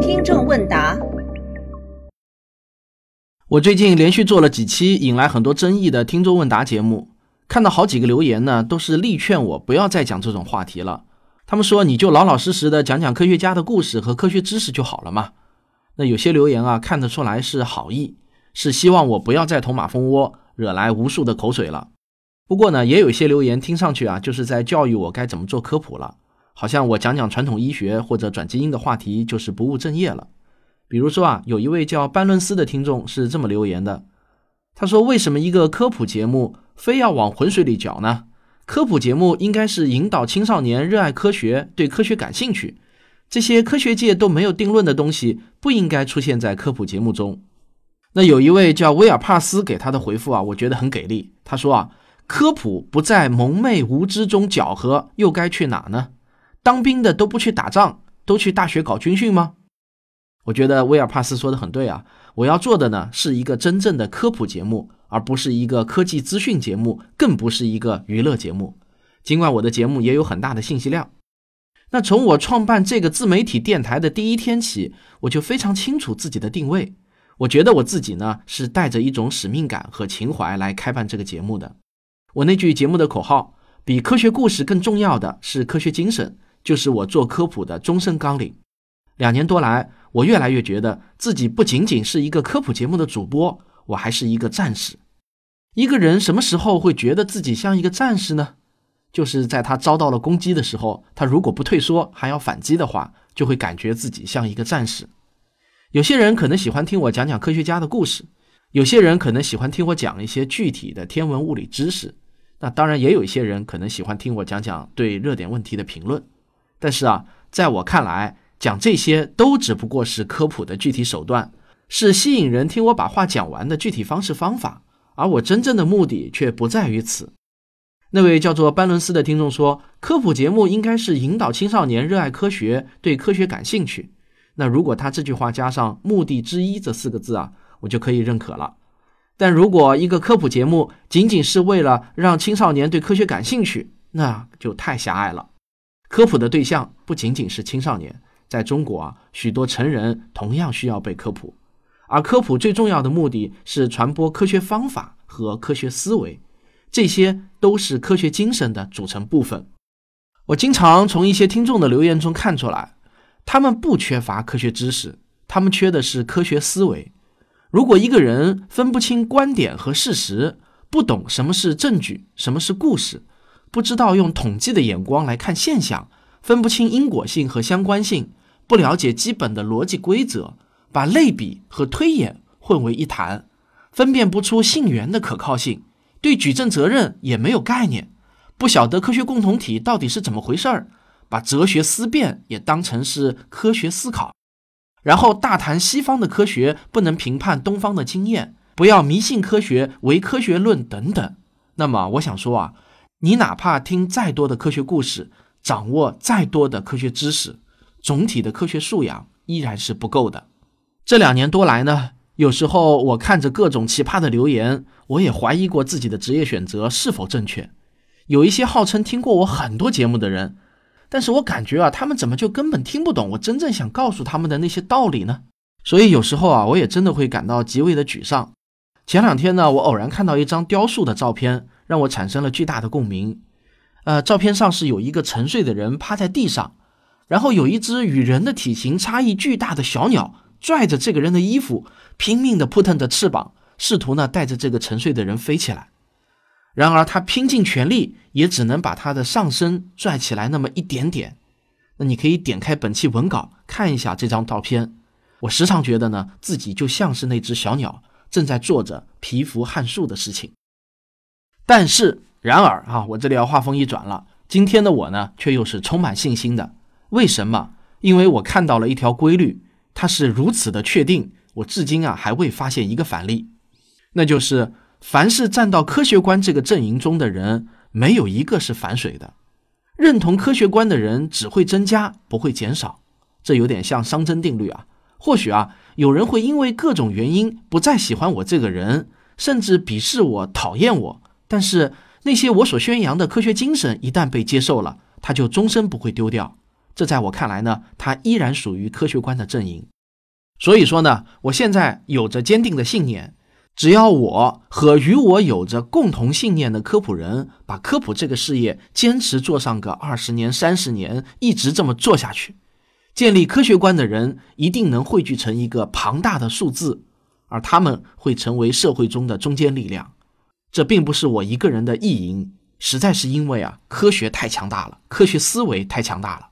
听众问答：我最近连续做了几期引来很多争议的听众问答节目，看到好几个留言呢，都是力劝我不要再讲这种话题了。他们说你就老老实实的讲讲科学家的故事和科学知识就好了嘛。那有些留言啊，看得出来是好意，是希望我不要再捅马蜂窝，惹来无数的口水了。不过呢，也有一些留言听上去啊，就是在教育我该怎么做科普了。好像我讲讲传统医学或者转基因的话题就是不务正业了。比如说啊，有一位叫班伦斯的听众是这么留言的，他说：“为什么一个科普节目非要往浑水里搅呢？科普节目应该是引导青少年热爱科学，对科学感兴趣。这些科学界都没有定论的东西，不应该出现在科普节目中。”那有一位叫威尔帕斯给他的回复啊，我觉得很给力。他说啊，科普不在蒙昧无知中搅和，又该去哪呢？当兵的都不去打仗，都去大学搞军训吗？我觉得威尔帕斯说的很对啊！我要做的呢是一个真正的科普节目，而不是一个科技资讯节目，更不是一个娱乐节目。尽管我的节目也有很大的信息量，那从我创办这个自媒体电台的第一天起，我就非常清楚自己的定位。我觉得我自己呢是带着一种使命感和情怀来开办这个节目的。我那句节目的口号：比科学故事更重要的是科学精神。就是我做科普的终身纲领。两年多来，我越来越觉得自己不仅仅是一个科普节目的主播，我还是一个战士。一个人什么时候会觉得自己像一个战士呢？就是在他遭到了攻击的时候，他如果不退缩，还要反击的话，就会感觉自己像一个战士。有些人可能喜欢听我讲讲科学家的故事，有些人可能喜欢听我讲一些具体的天文物理知识，那当然也有一些人可能喜欢听我讲讲对热点问题的评论。但是啊，在我看来，讲这些都只不过是科普的具体手段，是吸引人听我把话讲完的具体方式方法，而我真正的目的却不在于此。那位叫做班伦斯的听众说，科普节目应该是引导青少年热爱科学，对科学感兴趣。那如果他这句话加上“目的之一”这四个字啊，我就可以认可了。但如果一个科普节目仅仅是为了让青少年对科学感兴趣，那就太狭隘了。科普的对象不仅仅是青少年，在中国啊，许多成人同样需要被科普。而科普最重要的目的是传播科学方法和科学思维，这些都是科学精神的组成部分。我经常从一些听众的留言中看出来，他们不缺乏科学知识，他们缺的是科学思维。如果一个人分不清观点和事实，不懂什么是证据，什么是故事。不知道用统计的眼光来看现象，分不清因果性和相关性，不了解基本的逻辑规则，把类比和推演混为一谈，分辨不出信源的可靠性，对举证责任也没有概念，不晓得科学共同体到底是怎么回事儿，把哲学思辨也当成是科学思考，然后大谈西方的科学不能评判东方的经验，不要迷信科学、唯科学论等等。那么我想说啊。你哪怕听再多的科学故事，掌握再多的科学知识，总体的科学素养依然是不够的。这两年多来呢，有时候我看着各种奇葩的留言，我也怀疑过自己的职业选择是否正确。有一些号称听过我很多节目的人，但是我感觉啊，他们怎么就根本听不懂我真正想告诉他们的那些道理呢？所以有时候啊，我也真的会感到极为的沮丧。前两天呢，我偶然看到一张雕塑的照片。让我产生了巨大的共鸣。呃，照片上是有一个沉睡的人趴在地上，然后有一只与人的体型差异巨大的小鸟拽着这个人的衣服，拼命地扑腾着翅膀，试图呢带着这个沉睡的人飞起来。然而，他拼尽全力，也只能把他的上身拽起来那么一点点。那你可以点开本期文稿看一下这张照片。我时常觉得呢，自己就像是那只小鸟，正在做着蚍蜉撼树的事情。但是，然而啊，我这里要话锋一转了。今天的我呢，却又是充满信心的。为什么？因为我看到了一条规律，它是如此的确定，我至今啊还未发现一个反例。那就是，凡是站到科学观这个阵营中的人，没有一个是反水的。认同科学观的人只会增加，不会减少。这有点像熵增定律啊。或许啊，有人会因为各种原因不再喜欢我这个人，甚至鄙视我、讨厌我。但是那些我所宣扬的科学精神一旦被接受了，它就终身不会丢掉。这在我看来呢，它依然属于科学观的阵营。所以说呢，我现在有着坚定的信念，只要我和与我有着共同信念的科普人，把科普这个事业坚持做上个二十年、三十年，一直这么做下去，建立科学观的人一定能汇聚成一个庞大的数字，而他们会成为社会中的中坚力量。这并不是我一个人的意淫，实在是因为啊，科学太强大了，科学思维太强大了。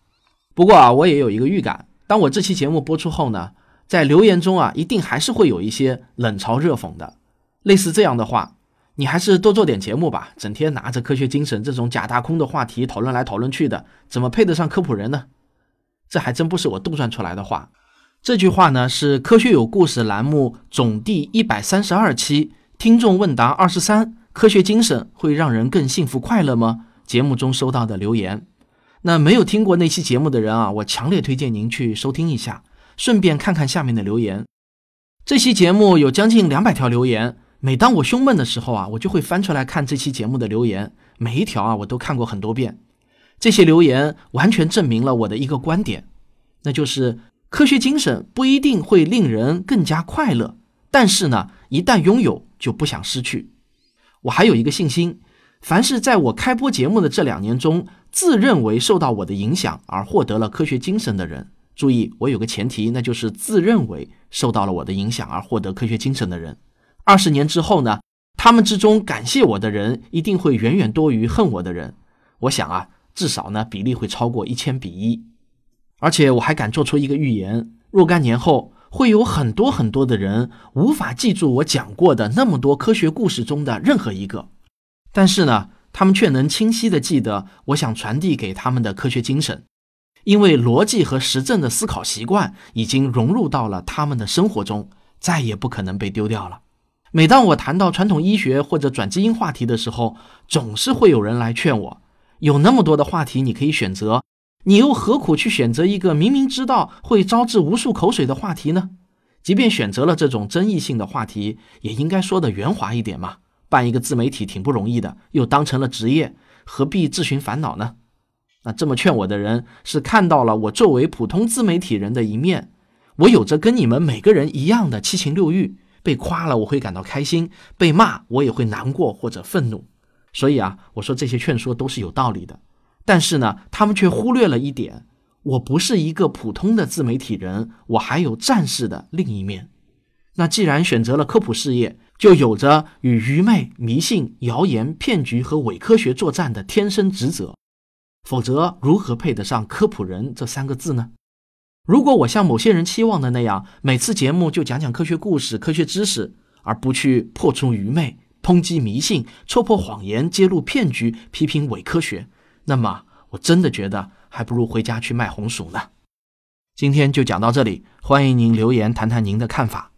不过啊，我也有一个预感，当我这期节目播出后呢，在留言中啊，一定还是会有一些冷嘲热讽的，类似这样的话：“你还是多做点节目吧，整天拿着科学精神这种假大空的话题讨论来讨论去的，怎么配得上科普人呢？”这还真不是我杜撰出来的话，这句话呢是《科学有故事》栏目总第一百三十二期听众问答二十三：科学精神会让人更幸福快乐吗？节目中收到的留言。那没有听过那期节目的人啊，我强烈推荐您去收听一下，顺便看看下面的留言。这期节目有将近两百条留言，每当我胸闷的时候啊，我就会翻出来看这期节目的留言，每一条啊我都看过很多遍。这些留言完全证明了我的一个观点，那就是科学精神不一定会令人更加快乐，但是呢，一旦拥有就不想失去。我还有一个信心，凡是在我开播节目的这两年中。自认为受到我的影响而获得了科学精神的人，注意，我有个前提，那就是自认为受到了我的影响而获得科学精神的人。二十年之后呢，他们之中感谢我的人一定会远远多于恨我的人。我想啊，至少呢比例会超过一千比一。而且我还敢做出一个预言：若干年后，会有很多很多的人无法记住我讲过的那么多科学故事中的任何一个，但是呢。他们却能清晰地记得我想传递给他们的科学精神，因为逻辑和实证的思考习惯已经融入到了他们的生活中，再也不可能被丢掉了。每当我谈到传统医学或者转基因话题的时候，总是会有人来劝我：有那么多的话题你可以选择，你又何苦去选择一个明明知道会招致无数口水的话题呢？即便选择了这种争议性的话题，也应该说的圆滑一点嘛。办一个自媒体挺不容易的，又当成了职业，何必自寻烦恼呢？那这么劝我的人是看到了我作为普通自媒体人的一面，我有着跟你们每个人一样的七情六欲，被夸了我会感到开心，被骂我也会难过或者愤怒。所以啊，我说这些劝说都是有道理的。但是呢，他们却忽略了一点：我不是一个普通的自媒体人，我还有战士的另一面。那既然选择了科普事业，就有着与愚昧、迷信、谣言、骗局和伪科学作战的天生职责，否则如何配得上科普人这三个字呢？如果我像某些人期望的那样，每次节目就讲讲科学故事、科学知识，而不去破除愚昧、抨击迷信、戳破谎言、揭露骗局、批评伪科学，那么我真的觉得还不如回家去卖红薯呢。今天就讲到这里，欢迎您留言谈谈您的看法。